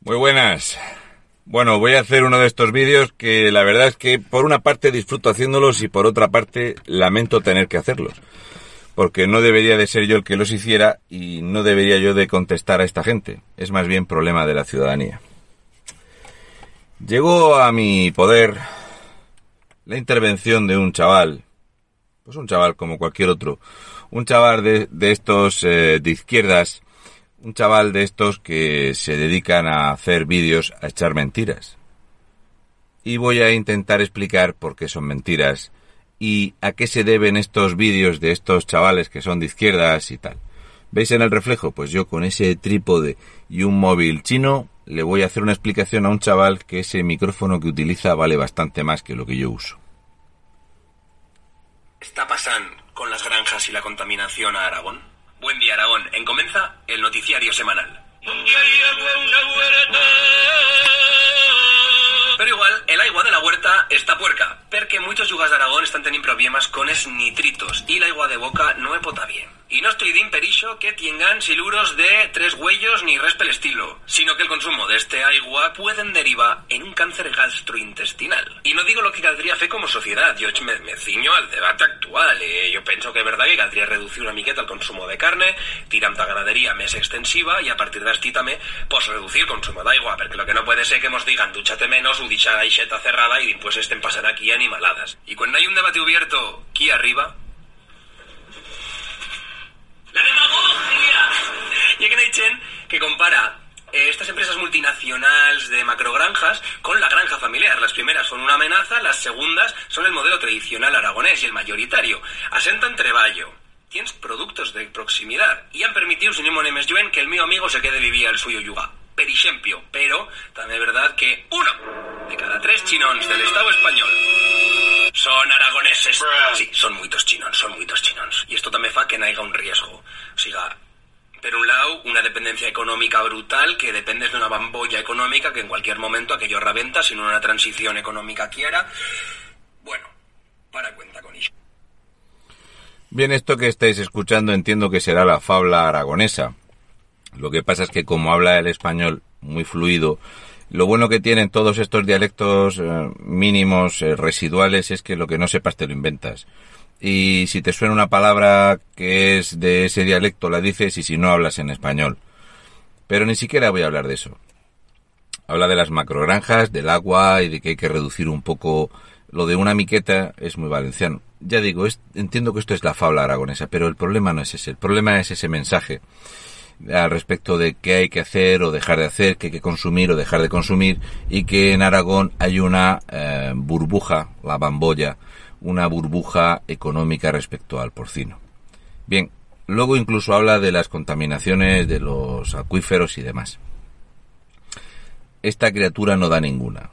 Muy buenas. Bueno, voy a hacer uno de estos vídeos que la verdad es que por una parte disfruto haciéndolos y por otra parte lamento tener que hacerlos. Porque no debería de ser yo el que los hiciera y no debería yo de contestar a esta gente. Es más bien problema de la ciudadanía. Llegó a mi poder la intervención de un chaval, pues un chaval como cualquier otro, un chaval de, de estos eh, de izquierdas, un chaval de estos que se dedican a hacer vídeos a echar mentiras. Y voy a intentar explicar por qué son mentiras y a qué se deben estos vídeos de estos chavales que son de izquierdas y tal. ¿Veis en el reflejo? Pues yo con ese trípode y un móvil chino le voy a hacer una explicación a un chaval que ese micrófono que utiliza vale bastante más que lo que yo uso. está pasando con las granjas y la contaminación a Aragón? Buen día, Aragón. En Comenza, el noticiario semanal. Pero igual, el agua de la huerta está puerca, porque muchos yugas de Aragón están teniendo problemas con es nitritos y la agua de boca no es pota bien. Y no estoy de imperisho que tengan siluros de tres huellos ni res pel estilo, sino que el consumo de este agua pueden derivar en un cáncer gastrointestinal. Y no digo lo que caldría fe como sociedad, yo me, me ciño al debate actual. Eh, yo pienso que es verdad que caldría reducir una miqueta el consumo de carne, tirar la ganadería més extensiva y a partir de aquí també pues, reducir el consumo de agua, porque lo que no puede ser que nos digan dúchate menos, u dicha aixeta cerrada y pues estén pasar aquí animaladas. Y cuando hay un debate abierto aquí arriba, ¡La demagogia! Y hay que compara eh, estas empresas multinacionales de macrogranjas con la granja familiar. Las primeras son una amenaza, las segundas son el modelo tradicional aragonés y el mayoritario. Asentan treballo. Tienes productos de proximidad y han permitido, sin més lluent, que el mío amigo se quede vivir al suyo yuga. Per ejemplo, pero también es verdad que uno de cada tres chinons del Estado español son aragoneses. Sí, son muchos chinons, son muchos chinons. Y esto también fa que no haya un riesgo. O sea, por un lado, una dependencia económica brutal que dependes de una bambolla económica que en cualquier momento aquello reventa si no una transición económica quiera. Bueno, para cuenta con ello. Bien, esto que estáis escuchando entiendo que será la fabla aragonesa. Lo que pasa es que como habla el español muy fluido, lo bueno que tienen todos estos dialectos eh, mínimos, eh, residuales, es que lo que no sepas te lo inventas. Y si te suena una palabra que es de ese dialecto, la dices y si no hablas en español. Pero ni siquiera voy a hablar de eso. Habla de las macrogranjas, del agua y de que hay que reducir un poco lo de una miqueta es muy valenciano. Ya digo, entiendo que esto es la fabla aragonesa, pero el problema no es ese. El problema es ese mensaje al respecto de qué hay que hacer o dejar de hacer, qué hay que consumir o dejar de consumir, y que en Aragón hay una eh, burbuja, la bambolla, una burbuja económica respecto al porcino. Bien, luego incluso habla de las contaminaciones de los acuíferos y demás. Esta criatura no da ninguna.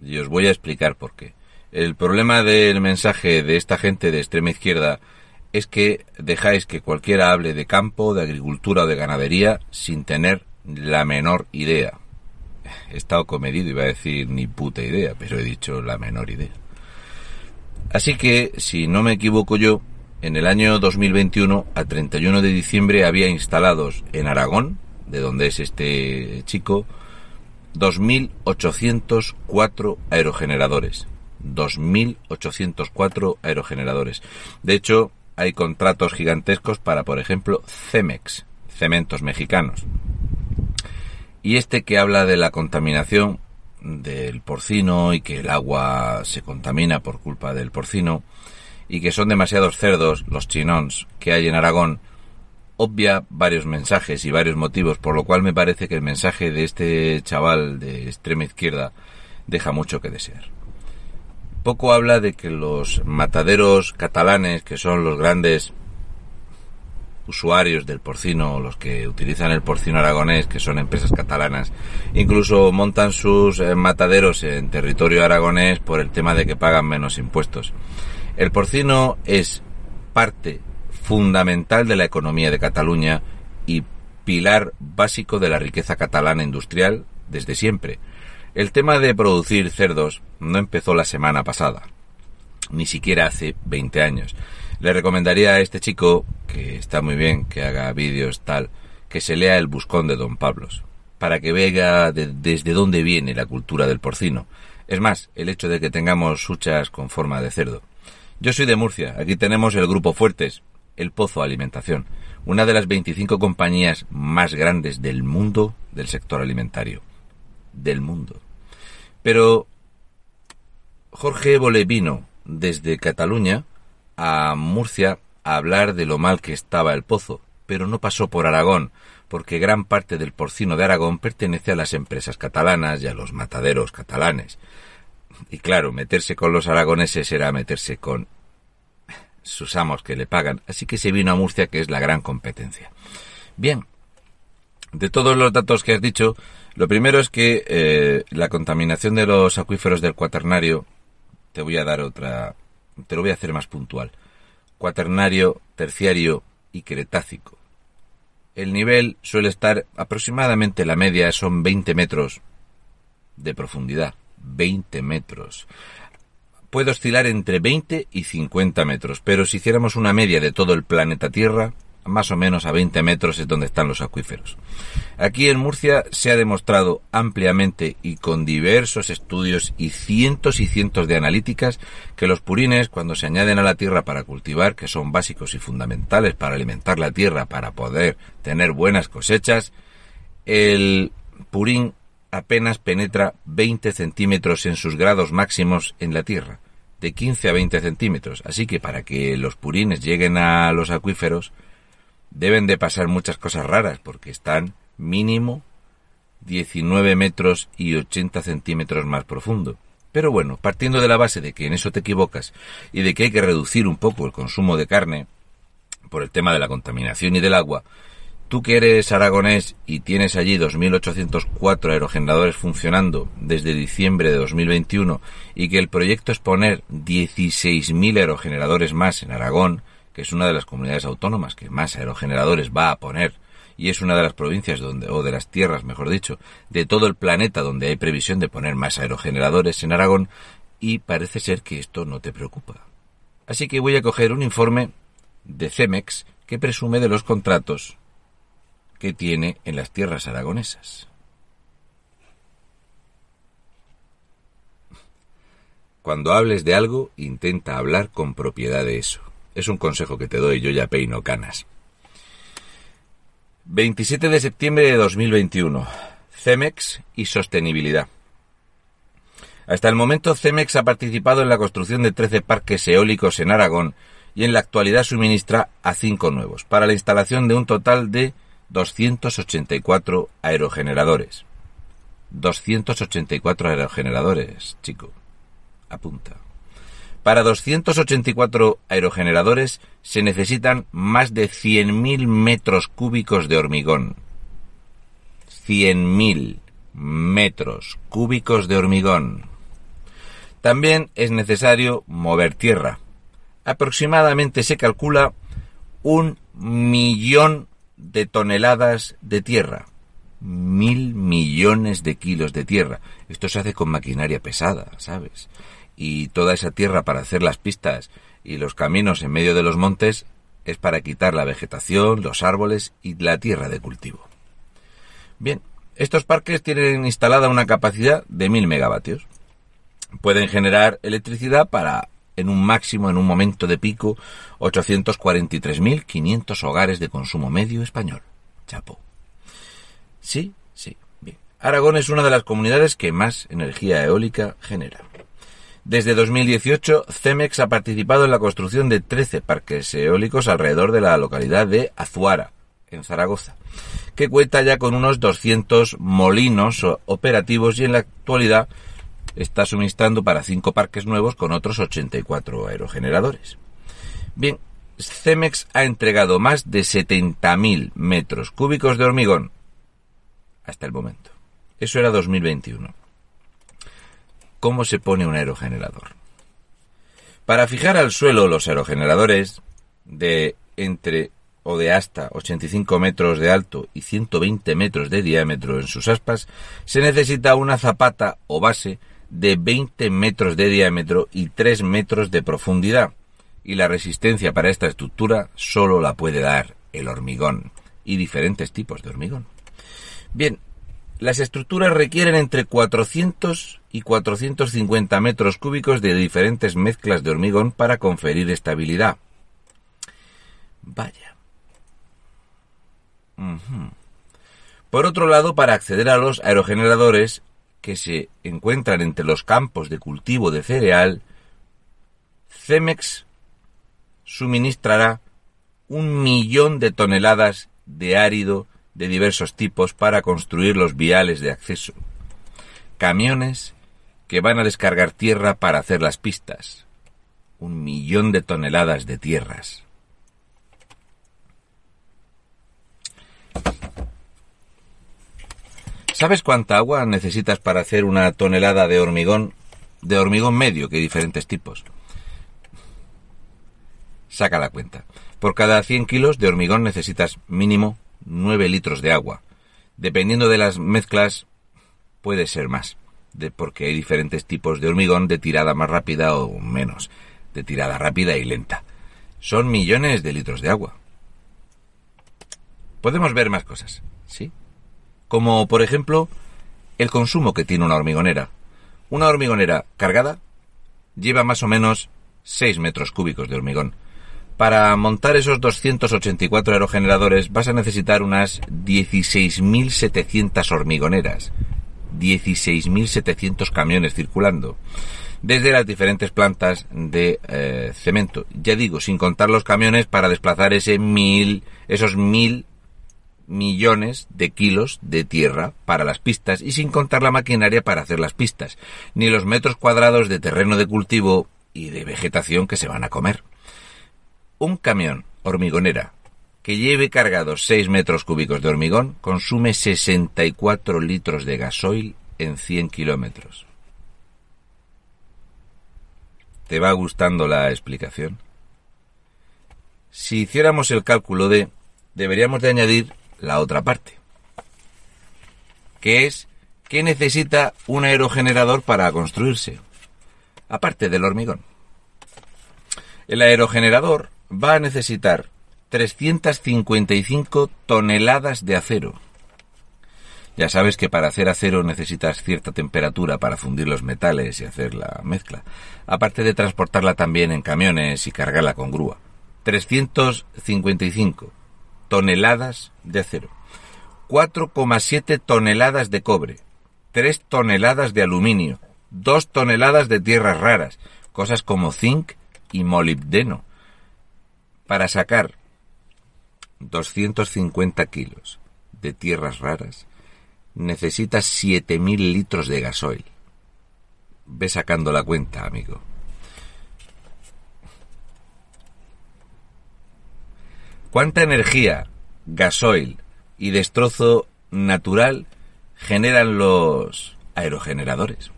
Y os voy a explicar por qué. El problema del mensaje de esta gente de extrema izquierda es que dejáis que cualquiera hable de campo, de agricultura o de ganadería sin tener la menor idea. He estado comedido, iba a decir ni puta idea, pero he dicho la menor idea. Así que, si no me equivoco yo, en el año 2021, a 31 de diciembre, había instalados en Aragón, de donde es este chico, 2.804 aerogeneradores. 2.804 aerogeneradores. De hecho, hay contratos gigantescos para, por ejemplo, Cemex, cementos mexicanos. Y este que habla de la contaminación del porcino y que el agua se contamina por culpa del porcino y que son demasiados cerdos los chinons que hay en Aragón, obvia varios mensajes y varios motivos, por lo cual me parece que el mensaje de este chaval de extrema izquierda deja mucho que desear. Poco habla de que los mataderos catalanes, que son los grandes usuarios del porcino, los que utilizan el porcino aragonés, que son empresas catalanas, incluso montan sus eh, mataderos en territorio aragonés por el tema de que pagan menos impuestos. El porcino es parte fundamental de la economía de Cataluña y pilar básico de la riqueza catalana industrial desde siempre. El tema de producir cerdos no empezó la semana pasada, ni siquiera hace 20 años. Le recomendaría a este chico, que está muy bien, que haga vídeos tal, que se lea el buscón de Don Pablos, para que vea desde dónde viene la cultura del porcino. Es más, el hecho de que tengamos huchas con forma de cerdo. Yo soy de Murcia, aquí tenemos el Grupo Fuertes, el Pozo Alimentación, una de las 25 compañías más grandes del mundo del sector alimentario. Del mundo. Pero Jorge Évole vino desde Cataluña a Murcia a hablar de lo mal que estaba el pozo, pero no pasó por Aragón, porque gran parte del porcino de Aragón pertenece a las empresas catalanas y a los mataderos catalanes. Y claro, meterse con los aragoneses era meterse con sus amos que le pagan, así que se vino a Murcia, que es la gran competencia. Bien, de todos los datos que has dicho, lo primero es que eh, la contaminación de los acuíferos del cuaternario, te voy a dar otra, te lo voy a hacer más puntual. Cuaternario, terciario y cretácico. El nivel suele estar aproximadamente la media son 20 metros de profundidad. 20 metros. Puede oscilar entre 20 y 50 metros, pero si hiciéramos una media de todo el planeta Tierra, más o menos a 20 metros es donde están los acuíferos. Aquí en Murcia se ha demostrado ampliamente y con diversos estudios y cientos y cientos de analíticas que los purines cuando se añaden a la tierra para cultivar, que son básicos y fundamentales para alimentar la tierra para poder tener buenas cosechas, el purín apenas penetra 20 centímetros en sus grados máximos en la tierra, de 15 a 20 centímetros. Así que para que los purines lleguen a los acuíferos, deben de pasar muchas cosas raras porque están mínimo 19 metros y 80 centímetros más profundo. Pero bueno, partiendo de la base de que en eso te equivocas y de que hay que reducir un poco el consumo de carne por el tema de la contaminación y del agua, tú que eres aragonés y tienes allí 2.804 aerogeneradores funcionando desde diciembre de 2021 y que el proyecto es poner 16.000 aerogeneradores más en Aragón, que es una de las comunidades autónomas que más aerogeneradores va a poner y es una de las provincias donde, o de las tierras, mejor dicho, de todo el planeta donde hay previsión de poner más aerogeneradores en Aragón y parece ser que esto no te preocupa. Así que voy a coger un informe de Cemex que presume de los contratos que tiene en las tierras aragonesas. Cuando hables de algo, intenta hablar con propiedad de eso. Es un consejo que te doy, yo ya peino canas. 27 de septiembre de 2021. Cemex y sostenibilidad. Hasta el momento Cemex ha participado en la construcción de 13 parques eólicos en Aragón y en la actualidad suministra a 5 nuevos, para la instalación de un total de 284 aerogeneradores. 284 aerogeneradores, chico. Apunta. Para 284 aerogeneradores se necesitan más de 100.000 metros cúbicos de hormigón. 100.000 metros cúbicos de hormigón. También es necesario mover tierra. Aproximadamente se calcula un millón de toneladas de tierra. Mil millones de kilos de tierra. Esto se hace con maquinaria pesada, ¿sabes? Y toda esa tierra para hacer las pistas y los caminos en medio de los montes es para quitar la vegetación, los árboles y la tierra de cultivo. Bien, estos parques tienen instalada una capacidad de 1000 megavatios. pueden generar electricidad para, en un máximo, en un momento de pico, 843.500 hogares de consumo medio español. Chapo. Sí, sí, bien. Aragón es una de las comunidades que más energía eólica genera. Desde 2018, CEMEX ha participado en la construcción de 13 parques eólicos alrededor de la localidad de Azuara, en Zaragoza, que cuenta ya con unos 200 molinos operativos y en la actualidad está suministrando para cinco parques nuevos con otros 84 aerogeneradores. Bien, Cemex ha entregado más de 70.000 metros cúbicos de hormigón hasta el momento. Eso era 2021. ¿Cómo se pone un aerogenerador? Para fijar al suelo los aerogeneradores de entre o de hasta 85 metros de alto y 120 metros de diámetro en sus aspas, se necesita una zapata o base de 20 metros de diámetro y 3 metros de profundidad, y la resistencia para esta estructura solo la puede dar el hormigón y diferentes tipos de hormigón. Bien, las estructuras requieren entre 400 y 450 metros cúbicos de diferentes mezclas de hormigón para conferir estabilidad. Vaya. Por otro lado, para acceder a los aerogeneradores que se encuentran entre los campos de cultivo de cereal, Cemex suministrará un millón de toneladas de árido de diversos tipos para construir los viales de acceso. Camiones que van a descargar tierra para hacer las pistas. Un millón de toneladas de tierras. ¿Sabes cuánta agua necesitas para hacer una tonelada de hormigón? De hormigón medio, que hay diferentes tipos. Saca la cuenta. Por cada 100 kilos de hormigón necesitas mínimo 9 litros de agua. Dependiendo de las mezclas, puede ser más, de, porque hay diferentes tipos de hormigón de tirada más rápida o menos, de tirada rápida y lenta. Son millones de litros de agua. Podemos ver más cosas, ¿sí? como por ejemplo el consumo que tiene una hormigonera. Una hormigonera cargada lleva más o menos 6 metros cúbicos de hormigón. Para montar esos 284 aerogeneradores vas a necesitar unas 16.700 hormigoneras, 16.700 camiones circulando, desde las diferentes plantas de eh, cemento. Ya digo, sin contar los camiones para desplazar ese mil, esos mil millones de kilos de tierra para las pistas y sin contar la maquinaria para hacer las pistas, ni los metros cuadrados de terreno de cultivo y de vegetación que se van a comer. Un camión hormigonera que lleve cargados 6 metros cúbicos de hormigón consume 64 litros de gasoil en 100 kilómetros. ¿Te va gustando la explicación? Si hiciéramos el cálculo de, deberíamos de añadir la otra parte, que es ¿qué necesita un aerogenerador para construirse? Aparte del hormigón. El aerogenerador va a necesitar 355 toneladas de acero. Ya sabes que para hacer acero necesitas cierta temperatura para fundir los metales y hacer la mezcla, aparte de transportarla también en camiones y cargarla con grúa. 355 toneladas de acero, 4,7 toneladas de cobre, 3 toneladas de aluminio, 2 toneladas de tierras raras, cosas como zinc y molibdeno. Para sacar 250 kilos de tierras raras, necesitas 7.000 litros de gasoil. Ve sacando la cuenta, amigo. ¿Cuánta energía, gasoil y destrozo natural generan los aerogeneradores?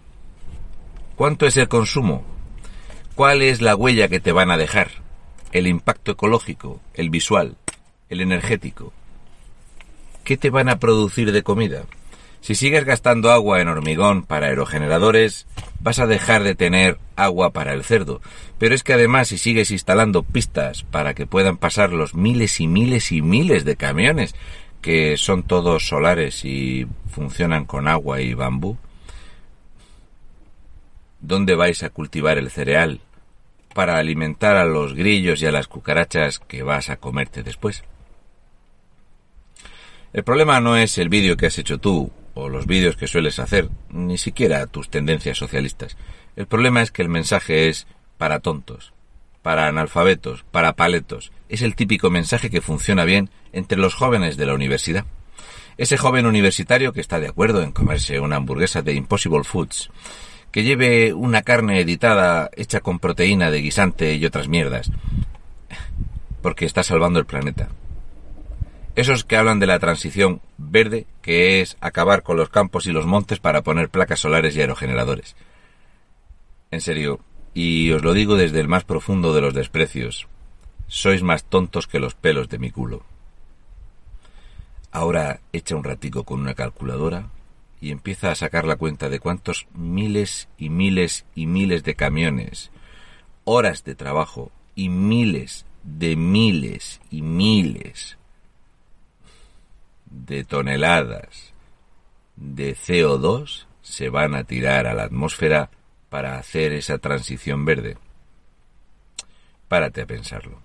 ¿Cuánto es el consumo? ¿Cuál es la huella que te van a dejar? ¿El impacto ecológico, el visual, el energético? ¿Qué te van a producir de comida? Si sigues gastando agua en hormigón para aerogeneradores, vas a dejar de tener agua para el cerdo. Pero es que además si sigues instalando pistas para que puedan pasar los miles y miles y miles de camiones, que son todos solares y funcionan con agua y bambú, ¿Dónde vais a cultivar el cereal para alimentar a los grillos y a las cucarachas que vas a comerte después? El problema no es el vídeo que has hecho tú o los vídeos que sueles hacer, ni siquiera tus tendencias socialistas. El problema es que el mensaje es para tontos, para analfabetos, para paletos. Es el típico mensaje que funciona bien entre los jóvenes de la universidad. Ese joven universitario que está de acuerdo en comerse una hamburguesa de Impossible Foods, que lleve una carne editada hecha con proteína de guisante y otras mierdas, porque está salvando el planeta. Esos que hablan de la transición verde, que es acabar con los campos y los montes para poner placas solares y aerogeneradores. En serio, y os lo digo desde el más profundo de los desprecios, sois más tontos que los pelos de mi culo. Ahora echa un ratico con una calculadora y empieza a sacar la cuenta de cuántos miles y miles y miles de camiones, horas de trabajo y miles de miles y miles de toneladas de CO2 se van a tirar a la atmósfera para hacer esa transición verde. Párate a pensarlo.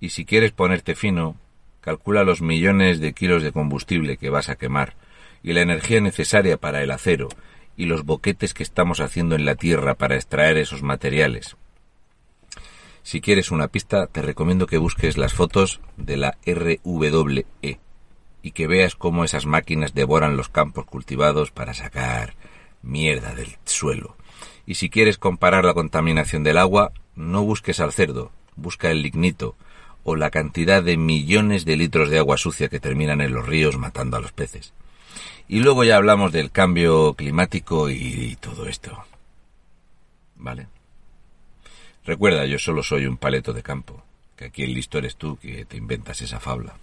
Y si quieres ponerte fino, calcula los millones de kilos de combustible que vas a quemar y la energía necesaria para el acero y los boquetes que estamos haciendo en la Tierra para extraer esos materiales. Si quieres una pista, te recomiendo que busques las fotos de la RWE y que veas cómo esas máquinas devoran los campos cultivados para sacar mierda del suelo. Y si quieres comparar la contaminación del agua, no busques al cerdo, busca el lignito o la cantidad de millones de litros de agua sucia que terminan en los ríos matando a los peces. Y luego ya hablamos del cambio climático y todo esto. ¿Vale? Recuerda, yo solo soy un paleto de campo, que aquí el listo eres tú que te inventas esa fabla.